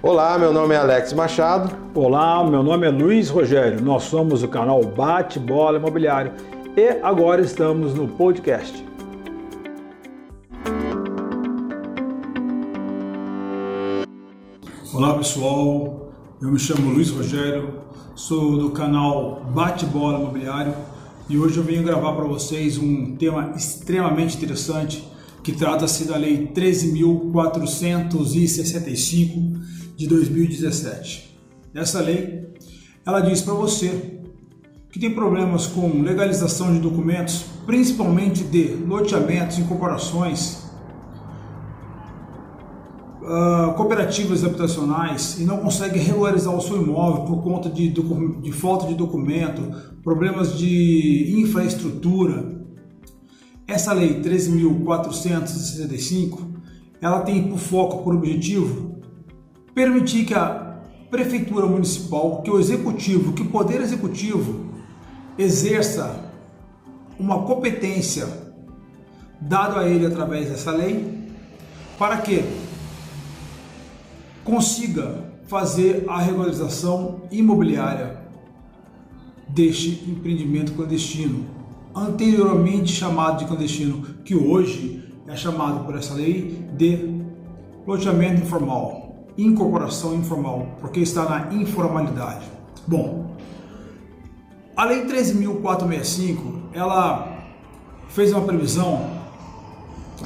Olá, meu nome é Alex Machado. Olá, meu nome é Luiz Rogério. Nós somos o canal Bate Bola Imobiliário e agora estamos no podcast. Olá pessoal, eu me chamo Luiz Rogério, sou do canal Bate Bola Imobiliário e hoje eu venho gravar para vocês um tema extremamente interessante que trata-se da Lei 13.465 de 2017. Essa lei, ela diz para você que tem problemas com legalização de documentos, principalmente de loteamentos, incorporações, uh, cooperativas habitacionais e não consegue regularizar o seu imóvel por conta de, de falta de documento, problemas de infraestrutura. Essa lei 13.465, ela tem por foco, por objetivo, permitir que a prefeitura municipal, que o executivo, que o poder executivo exerça uma competência dado a ele através dessa lei, para que consiga fazer a regularização imobiliária deste empreendimento clandestino, anteriormente chamado de clandestino, que hoje é chamado por essa lei de loteamento informal incorporação informal, porque está na informalidade. Bom, a Lei 13.465, ela fez uma previsão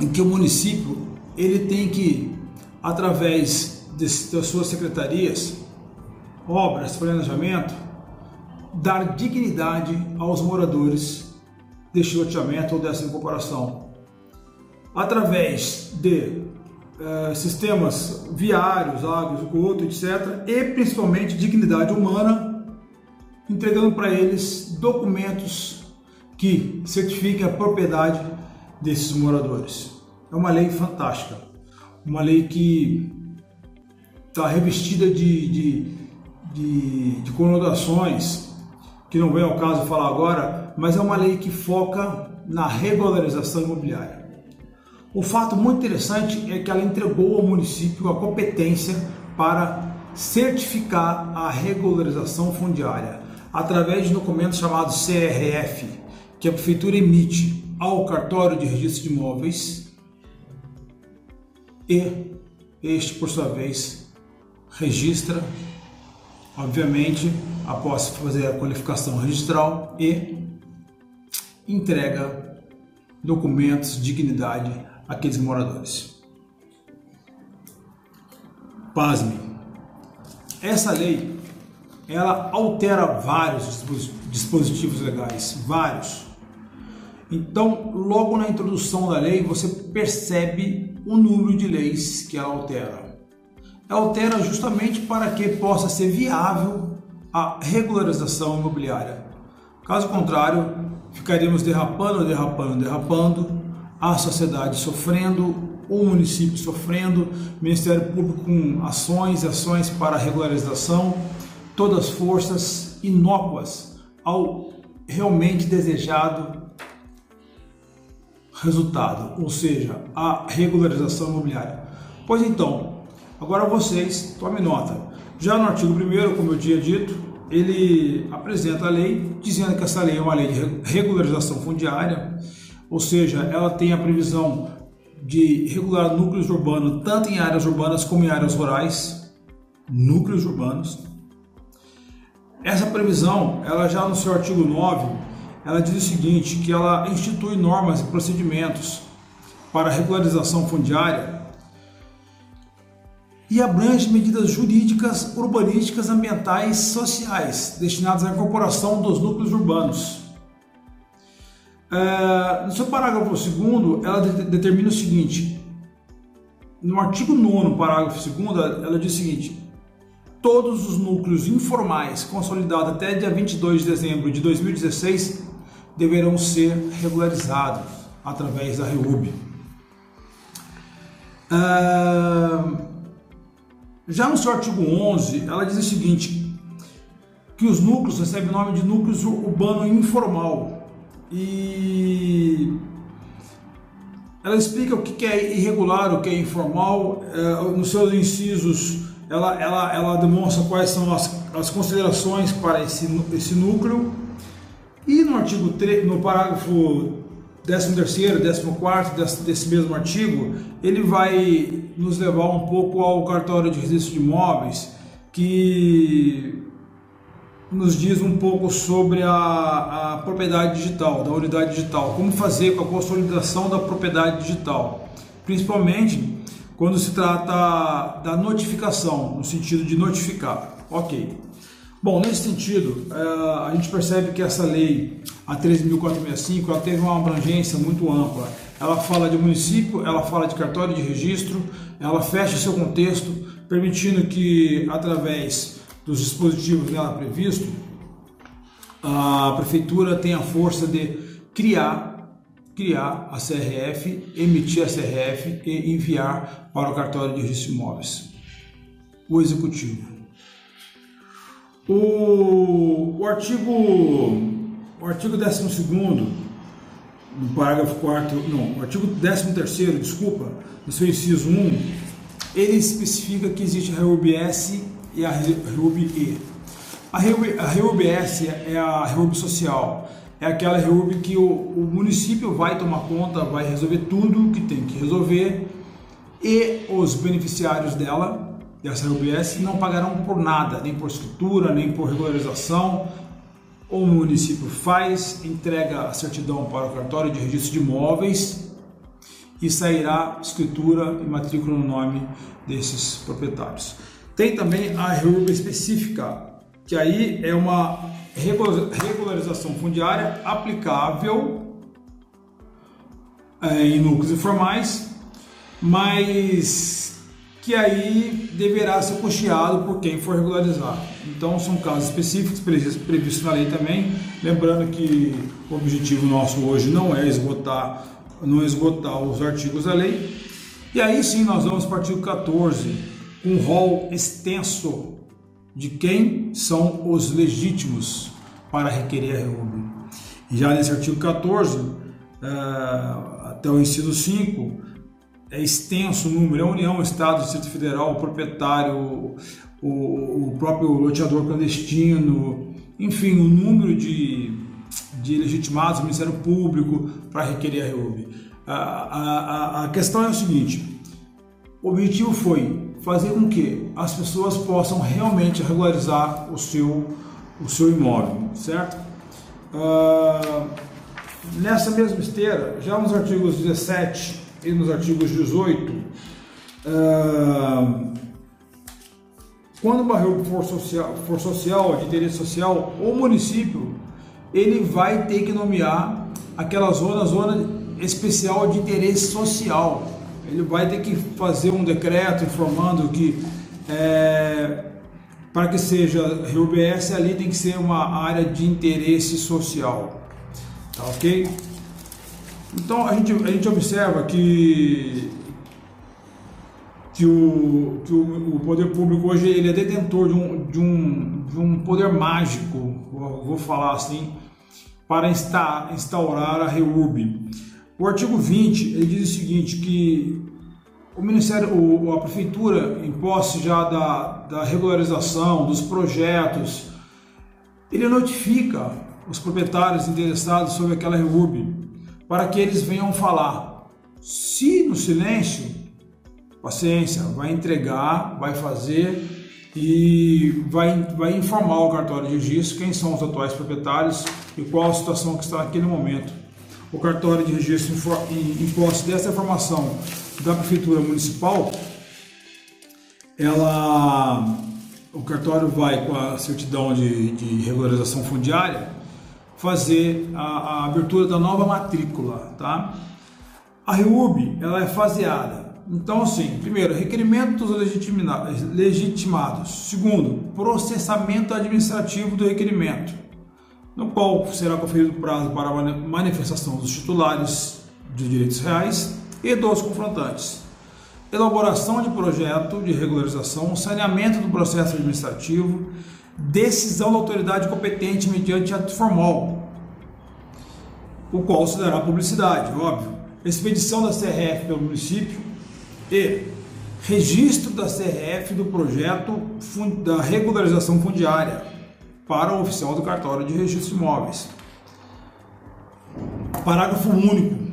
em que o município ele tem que, através de, das suas secretarias, obras, planejamento, dar dignidade aos moradores deste loteamento ou dessa incorporação, através de eh, sistemas viários, água, esgoto, etc. E principalmente dignidade humana, entregando para eles documentos que certifiquem a propriedade desses moradores. É uma lei fantástica, uma lei que está revestida de, de, de, de conotações que não vem ao caso falar agora, mas é uma lei que foca na regularização imobiliária. O fato muito interessante é que ela entregou ao município a competência para certificar a regularização fundiária através de documentos chamados CRF, que a prefeitura emite ao cartório de registro de imóveis e este, por sua vez, registra, obviamente, após fazer a qualificação registral e entrega documentos de dignidade aqueles moradores. Pasme. Essa lei ela altera vários dispositivos legais, vários. Então, logo na introdução da lei, você percebe o número de leis que ela altera. Ela altera justamente para que possa ser viável a regularização imobiliária. Caso contrário, ficaríamos derrapando, derrapando, derrapando a sociedade sofrendo, o município sofrendo, Ministério Público com ações ações para regularização, todas forças inócuas ao realmente desejado resultado, ou seja, a regularização imobiliária. Pois então, agora vocês tomem nota. Já no artigo 1 como eu tinha dito, ele apresenta a lei dizendo que essa lei é uma lei de regularização fundiária ou seja, ela tem a previsão de regular núcleos urbanos tanto em áreas urbanas como em áreas rurais, núcleos urbanos. Essa previsão, ela já no seu artigo 9, ela diz o seguinte, que ela institui normas e procedimentos para regularização fundiária e abrange medidas jurídicas, urbanísticas, ambientais, sociais destinadas à incorporação dos núcleos urbanos. É, no seu parágrafo segundo, ela de determina o seguinte: no artigo 9, parágrafo 2, ela diz o seguinte: todos os núcleos informais consolidados até dia 22 de dezembro de 2016 deverão ser regularizados através da REUB. É, já no seu artigo 11, ela diz o seguinte: que os núcleos recebem o nome de núcleos urbano informal e ela explica o que é irregular, o que é informal, é, nos seus incisos ela, ela, ela demonstra quais são as, as considerações para esse, esse núcleo. E no artigo 3, no parágrafo 13 terceiro, 14 quarto desse, desse mesmo artigo, ele vai nos levar um pouco ao cartório de registro de imóveis, que nos diz um pouco sobre a, a propriedade digital, da unidade digital, como fazer com a consolidação da propriedade digital, principalmente quando se trata da notificação, no sentido de notificar. Ok. Bom, nesse sentido, eh, a gente percebe que essa lei, a 13.465, ela teve uma abrangência muito ampla. Ela fala de município, ela fala de cartório de registro, ela fecha seu contexto, permitindo que, através dos dispositivos nela previsto, a prefeitura tenha a força de criar criar a CRF, emitir a CRF e enviar para o cartório de registro de imóveis. O executivo. O, o artigo o artigo 12 no parágrafo 4 não, o artigo 13 desculpa, no seu inciso 1, ele especifica que existe a RUBS e a RUB-E. A RUBS é a RUB social, é aquela RUB que o, o, município vai tomar conta, vai resolver tudo que tem que resolver e os beneficiários dela, dessa RUBS, não pagarão por nada, nem por escritura, nem por regularização. O município faz, entrega a certidão para o cartório de registro de imóveis e sairá escritura e matrícula no nome desses proprietários. Tem também a RUB específica, que aí é uma regularização fundiária aplicável é, em núcleos informais, mas que aí deverá ser custeado por quem for regularizar. Então são casos específicos previstos na lei também, lembrando que o objetivo nosso hoje não é esgotar, não esgotar os artigos da lei. E aí sim nós vamos para o artigo 14, com um rol extenso de quem são os legítimos para requerer a REUB. E já nesse artigo 14, eh, até o inciso 5, é extenso o número, é a União, Estado, Distrito Federal, o proprietário, o, o próprio loteador clandestino, enfim, o número de, de legitimados do Ministério Público para requerer a REUB. A, a, a questão é o seguinte, o objetivo foi fazer com que as pessoas possam realmente regularizar o seu, o seu imóvel, certo? Uh, nessa mesma esteira, já nos artigos 17 e nos artigos 18, uh, ah, quando o barril for social, for social, de interesse social, o município ele vai ter que nomear aquela zona, zona especial de interesse social ele vai ter que fazer um decreto informando que é, para que seja RUBS ali tem que ser uma área de interesse social, tá ok? Então a gente, a gente observa que, que, o, que o, o poder público hoje ele é detentor de um, de um, de um poder mágico, vou, falar assim, para instaurar a REURB. O artigo 20 ele diz o seguinte que o Ministério, o, a Prefeitura, em posse já da, da regularização dos projetos, ele notifica os proprietários interessados sobre aquela REURB para que eles venham falar. Se no silêncio, paciência, vai entregar, vai fazer e vai, vai informar o cartório de registro quem são os atuais proprietários e qual a situação que está naquele momento o cartório de registro em, posse dessa informação da prefeitura municipal, ela, o cartório vai com a certidão de, de regularização fundiária fazer a, a, abertura da nova matrícula, tá? A REURB, ela é faseada. Então, assim, primeiro, requerimento dos legitimados. Segundo, processamento administrativo do requerimento no qual será conferido prazo para a manifestação dos titulares de direitos reais e dos confrontantes. Elaboração de projeto de regularização, saneamento do processo administrativo, decisão da autoridade competente mediante ato formal, o qual se dará publicidade, óbvio, expedição da CRF pelo município e registro da CRF do projeto da regularização fundiária para o oficial do cartório de registro de imóveis. Parágrafo único.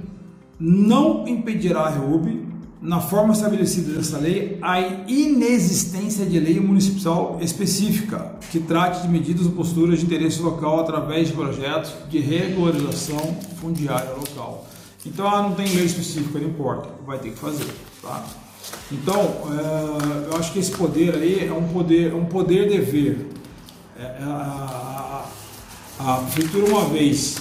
Não impedirá a REUB, na forma estabelecida nessa lei, a inexistência de lei municipal específica que trate de medidas ou posturas de interesse local através de projetos de regularização fundiária local. Então, ah, não tem lei específica, não importa, vai ter que fazer, tá? Então, é, eu acho que esse poder aí é um poder, é um poder dever. É, é a, a, a prefeitura uma vez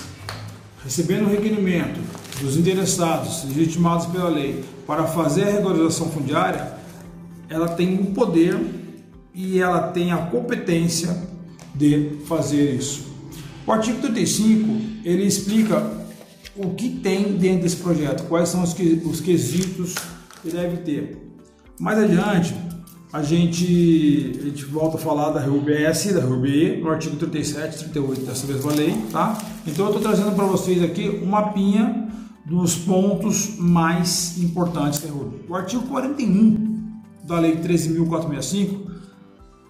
recebendo o requerimento dos interessados legitimados pela lei para fazer a regularização fundiária, ela tem o poder e ela tem a competência de fazer isso. O artigo 35 ele explica o que tem dentro desse projeto, quais são os, os quesitos que deve ter. Mais adiante, a gente, a gente volta a falar da RUBS, da RUBE, no artigo 37 e 38 dessa mesma lei, tá? Então eu estou trazendo para vocês aqui um mapinha dos pontos mais importantes da RUB. O artigo 41 da lei 13.465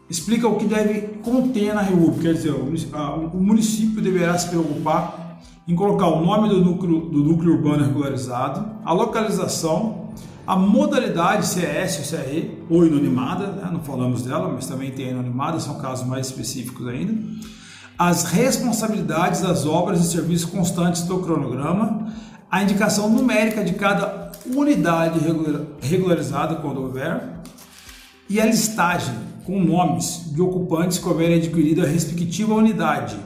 explica o que deve conter na RUB, quer dizer, o município deverá se preocupar em colocar o nome do núcleo, do núcleo urbano regularizado, a localização, a modalidade se é S ou se é E, ou inanimada, né? não falamos dela, mas também tem inanimada, são casos mais específicos ainda. As responsabilidades das obras e serviços constantes do cronograma, a indicação numérica de cada unidade regularizada, quando houver, e a listagem com nomes de ocupantes que houverem adquirido a respectiva unidade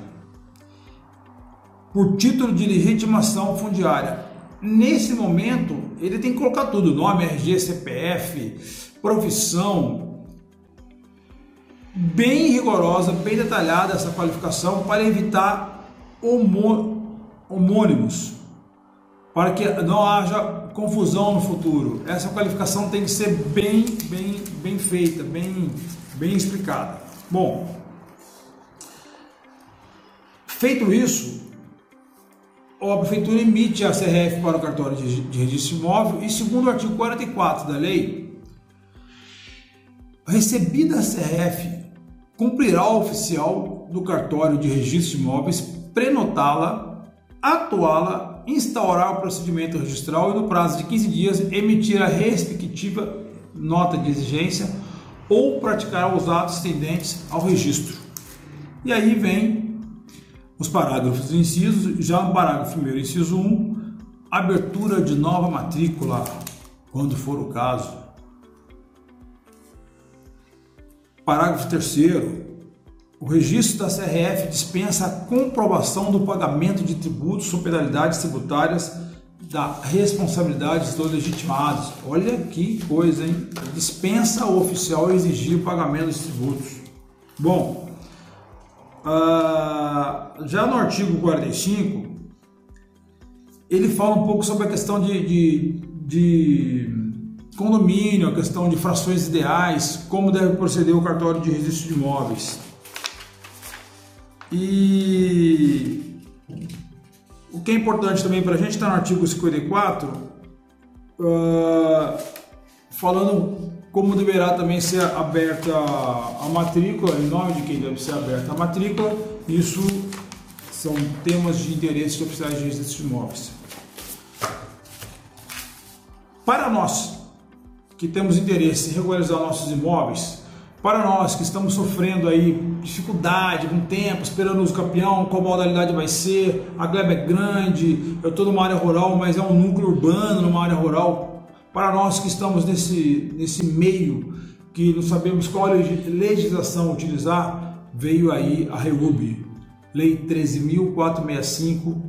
por título de legitimação fundiária Nesse momento, ele tem que colocar tudo: nome, RG, CPF, profissão. Bem rigorosa, bem detalhada essa qualificação para evitar homônimos, para que não haja confusão no futuro. Essa qualificação tem que ser bem, bem, bem feita, bem, bem explicada. Bom, feito isso, a prefeitura emite a CRF para o cartório de, de registro imóvel e, segundo o artigo 44 da lei, recebida a CRF, cumprirá o oficial do cartório de registro de imóveis prenotá-la, atuá-la, instaurar o procedimento registral e, no prazo de 15 dias, emitir a respectiva nota de exigência ou praticar os atos tendentes ao registro. E aí vem os parágrafos e incisos, já no parágrafo 1 inciso 1, abertura de nova matrícula, quando for o caso. Parágrafo 3 o registro da CRF dispensa a comprovação do pagamento de tributos ou penalidades tributárias da responsabilidade dos legitimados. Olha que coisa, hein? Dispensa o oficial exigir o pagamento dos tributos. Bom, ah, já no artigo 45, ele fala um pouco sobre a questão de, de, de condomínio, a questão de frações ideais, como deve proceder o cartório de registro de imóveis. E o que é importante também para a gente está no artigo 54, uh, falando como deverá também ser aberta a matrícula, em nome de quem deve ser aberta a matrícula, isso são temas de interesse de oficiais de registro de imóveis. Para nós que temos interesse em regularizar nossos imóveis, para nós que estamos sofrendo aí dificuldade com tempo, esperando o campeão, qual modalidade vai ser, a gleba é grande, eu estou numa área rural, mas é um núcleo urbano numa área rural, para nós que estamos nesse, nesse meio, que não sabemos qual legislação utilizar, veio aí a REUB, Lei 13.465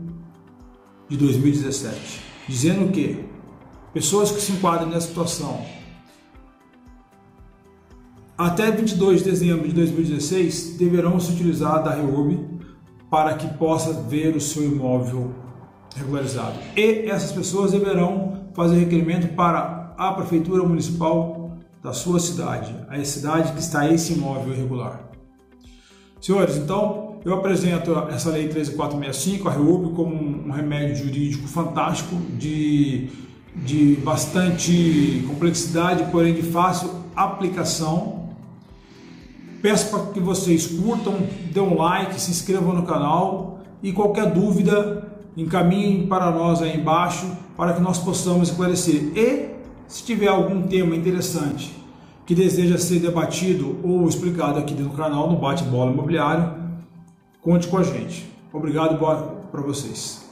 de 2017, dizendo que pessoas que se enquadram nessa situação até 22 de dezembro de 2016 deverão se utilizar da REUB para que possa ver o seu imóvel regularizado. E essas pessoas deverão fazer requerimento para a prefeitura municipal da sua cidade, a cidade que está esse imóvel irregular. Senhores, então eu apresento essa lei 13465, a REUB, como um remédio jurídico fantástico de de bastante complexidade, porém de fácil aplicação. Peço para que vocês curtam, dêem um like, se inscrevam no canal e qualquer dúvida encaminhem para nós aí embaixo para que nós possamos esclarecer. E se tiver algum tema interessante que deseja ser debatido ou explicado aqui no canal, no Bate-Bola Imobiliário, conte com a gente. Obrigado para vocês.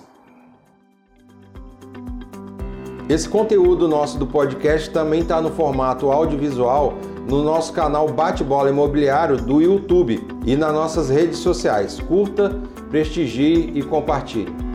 Esse conteúdo nosso do podcast também está no formato audiovisual no nosso canal Bate-Bola Imobiliário do YouTube e nas nossas redes sociais. Curta, prestigie e compartilhe.